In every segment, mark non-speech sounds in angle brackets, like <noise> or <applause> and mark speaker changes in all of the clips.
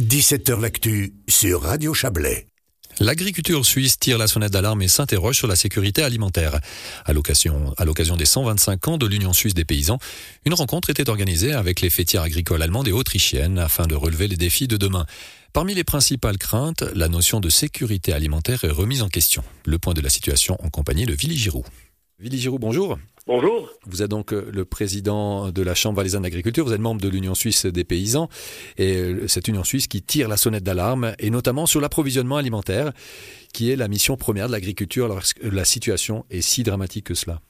Speaker 1: 17h L'actu sur Radio Chablais.
Speaker 2: L'agriculture suisse tire la sonnette d'alarme et s'interroge sur la sécurité alimentaire. À l'occasion, des 125 ans de l'Union suisse des paysans, une rencontre était organisée avec les fêtières agricoles allemandes et autrichiennes afin de relever les défis de demain. Parmi les principales craintes, la notion de sécurité alimentaire est remise en question. Le point de la situation en compagnie de Willy Giroux. Willy Giroux, bonjour.
Speaker 3: Bonjour.
Speaker 2: Vous êtes donc euh, le président de la Chambre valaisanne d'agriculture, vous êtes membre de l'Union suisse des paysans, et euh, cette Union suisse qui tire la sonnette d'alarme, et notamment sur l'approvisionnement alimentaire, qui est la mission première de l'agriculture lorsque la situation est si dramatique que cela?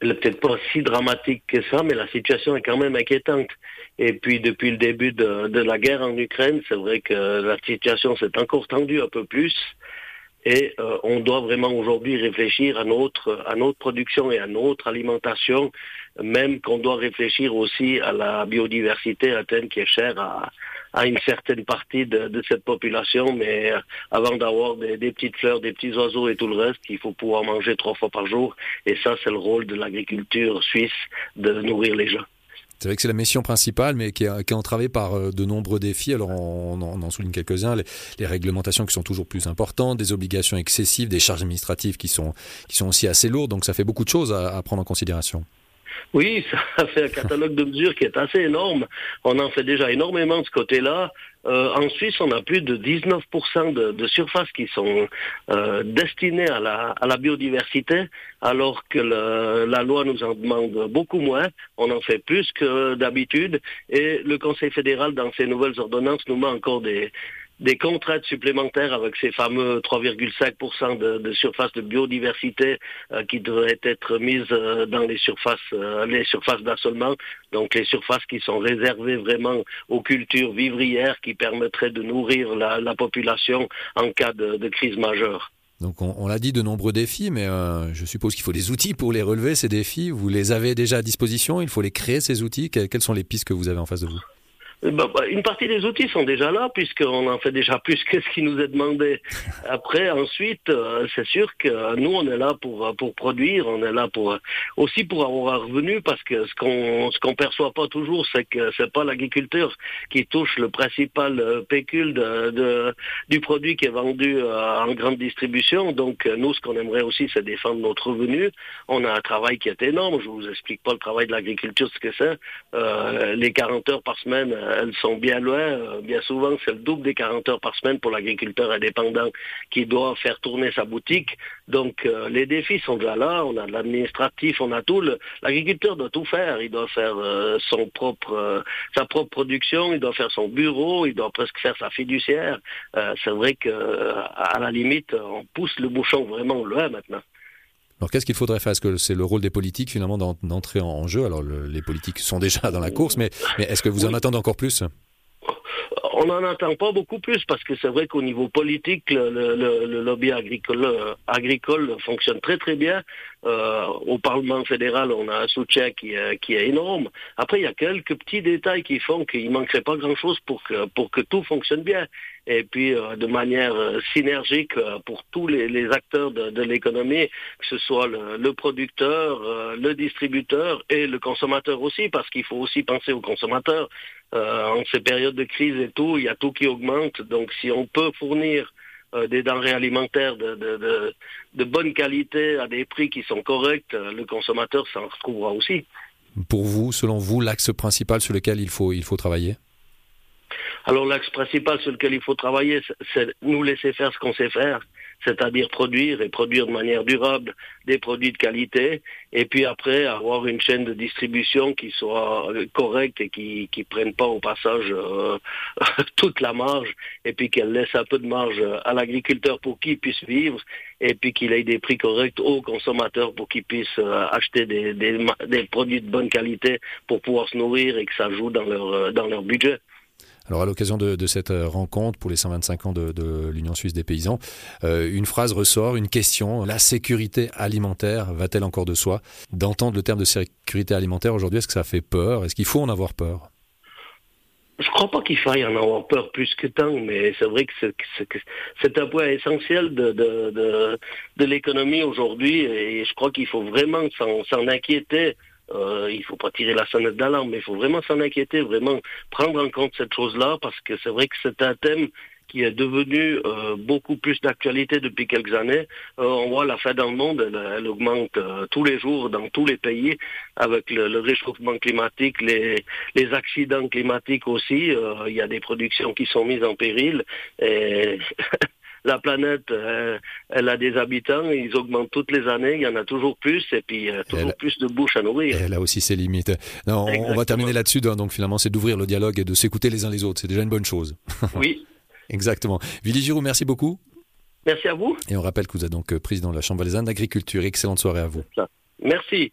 Speaker 3: Elle n'est peut-être pas si dramatique que ça, mais la situation est quand même inquiétante. Et puis depuis le début de, de la guerre en Ukraine, c'est vrai que la situation s'est encore tendue un peu plus. Et euh, on doit vraiment aujourd'hui réfléchir à notre, à notre production et à notre alimentation, même qu'on doit réfléchir aussi à la biodiversité atteinte qui est chère à, à une certaine partie de, cette population. Mais euh, avant d'avoir des, petites fleurs, des petits oiseaux et tout le reste, il faut pouvoir manger trois fois par jour. Et ça, c'est le rôle de l'agriculture suisse de nourrir les gens.
Speaker 2: C'est vrai que c'est la mission principale, mais qui est, entravée par euh, de nombreux défis. Alors, on, en souligne quelques-uns. Les, réglementations qui sont toujours plus importantes, des obligations excessives, des charges administratives qui sont, qui sont aussi assez lourdes. Donc, ça fait beaucoup de choses à prendre en considération.
Speaker 3: Oui, ça fait un catalogue de mesures qui est assez énorme. On en fait déjà énormément de ce côté-là. Euh, en Suisse, on a plus de 19% de, de surfaces qui sont euh, destinées à la, à la, biodiversité, alors que le, la loi nous en demande beaucoup moins. On en fait plus que d'habitude. Et le Conseil fédéral, dans ses nouvelles ordonnances, nous met encore des, des contraintes supplémentaires avec ces fameux 3,5% de, de, surface de biodiversité euh, qui devraient être mises euh, dans les surfaces, euh, les surfaces d'assolement, donc les surfaces qui sont réservées vraiment aux cultures vivrières qui permettraient de nourrir la, la population en cas de, de crise majeure.
Speaker 2: Donc on, on l'a dit, de nombreux défis, mais euh, je suppose qu'il faut des outils pour les relever, ces défis. Vous les avez déjà à disposition, il faut les créer, ces outils. quelles sont les pistes que vous avez en face de vous?
Speaker 3: Une partie des outils sont déjà là, puisqu'on en fait déjà plus que ce qui nous est demandé. Après, ensuite, euh, c'est sûr que nous, on est là pour, pour produire, on est là pour aussi pour avoir un revenu, parce que ce qu'on ce qu'on perçoit pas toujours, c'est que c'est pas l'agriculteur qui touche le principal euh, pécule de, de, du produit qui est vendu euh, en grande distribution. Donc, nous, ce qu'on aimerait aussi, c'est défendre notre revenu. On a un travail qui est énorme. Je vous explique pas le travail de l'agriculture, ce que c'est. Euh, les 40 heures par semaine elles sont bien loin. Euh, bien souvent, c'est le double des 40 heures par semaine pour l'agriculteur indépendant qui doit faire tourner sa boutique. Donc, euh, les défis sont déjà là. On a de l'administratif, on a tout. L'agriculteur doit tout faire. Il doit faire euh, euh, sa propre production. Il doit faire son bureau. Il doit presque faire sa fiduciaire. Euh, c'est vrai que, à la limite, on pousse le bouchon vraiment loin maintenant.
Speaker 2: Alors qu'est-ce qu'il faudrait faire? Est-ce que c'est le rôle des politiques finalement d'entrer en jeu? Alors le, les politiques sont déjà dans la course, mais, mais est-ce que vous oui. en attendez encore plus?
Speaker 3: On n'en entend pas beaucoup plus parce que c'est vrai qu'au niveau politique, le, lobby agricole, agricole, fonctionne très très bien. Euh, au Parlement fédéral, on a un soutien qui est, qui est énorme. Après, il y a quelques petits détails qui font qu'il manquerait pas grand-chose pour que, pour que tout fonctionne bien. Et puis, euh, de manière euh, synergique euh, pour tous les, acteurs de, l'économie, que ce soit le, producteur, euh, le distributeur et le consommateur aussi, parce qu'il faut aussi penser aux consommateurs. En ces périodes de crise et tout, il y a tout qui augmente. Donc, si on peut fournir euh, des denrées alimentaires de, de, de, de, bonne qualité à des prix qui sont corrects, le consommateur s'en retrouvera aussi.
Speaker 2: Pour vous, selon vous, l'axe principal sur lequel il faut, il faut travailler?
Speaker 3: Alors l'axe principal sur lequel il faut travailler, c'est nous laisser faire ce qu'on sait faire, c'est-à-dire produire et produire de manière durable des produits de qualité, et puis après avoir une chaîne de distribution qui soit correcte et qui qui prenne pas au passage euh, <laughs> toute la marge, et puis qu'elle laisse un peu de marge à l'agriculteur pour qu'il puisse vivre, et puis qu'il ait des prix corrects aux consommateurs pour qu'ils puissent euh, acheter des, des, des produits de bonne qualité pour pouvoir se nourrir et que ça joue dans leur dans leur budget.
Speaker 2: Alors à l'occasion de, de, cette euh, rencontre pour les 125 ans de, de l'Union suisse des paysans, euh, une phrase ressort, une question, la sécurité alimentaire va-t-elle encore de soi? D'entendre le terme de sécurité alimentaire aujourd'hui, est-ce que ça fait peur? Est-ce qu'il faut en avoir peur?
Speaker 3: Je crois pas qu'il faille en avoir peur plus que tant, mais c'est vrai que c'est un point essentiel de, de, de, de l'économie aujourd'hui et je crois qu'il faut vraiment s'en inquiéter euh, il faut pas tirer la sonnette d'alarme, mais il faut vraiment s'en inquiéter, vraiment prendre en compte cette chose-là, parce que c'est vrai que c'est un thème qui est devenu euh, beaucoup plus d'actualité depuis quelques années. Euh, on voit la faim dans le monde, elle, augmente euh, tous les jours dans tous les pays avec le, réchauffement climatique, les, les, accidents climatiques aussi. Il y a des productions qui sont mises en péril. Et <laughs> la planète, elle a des habitants, ils augmentent toutes les années, il y en a toujours plus, et puis toujours plus de bouches à nourrir.
Speaker 2: Elle a aussi ses limites. Non, on va terminer là-dessus, donc finalement, c'est d'ouvrir le dialogue et de s'écouter les uns les autres. C'est déjà une bonne chose. <laughs>
Speaker 3: Oui.
Speaker 2: Exactement. Willy Giroud, merci beaucoup.
Speaker 3: Merci à vous.
Speaker 2: Et on rappelle que vous êtes donc euh, président de la Chambre valaisanne d'agriculture. Excellente soirée à vous.
Speaker 3: Merci.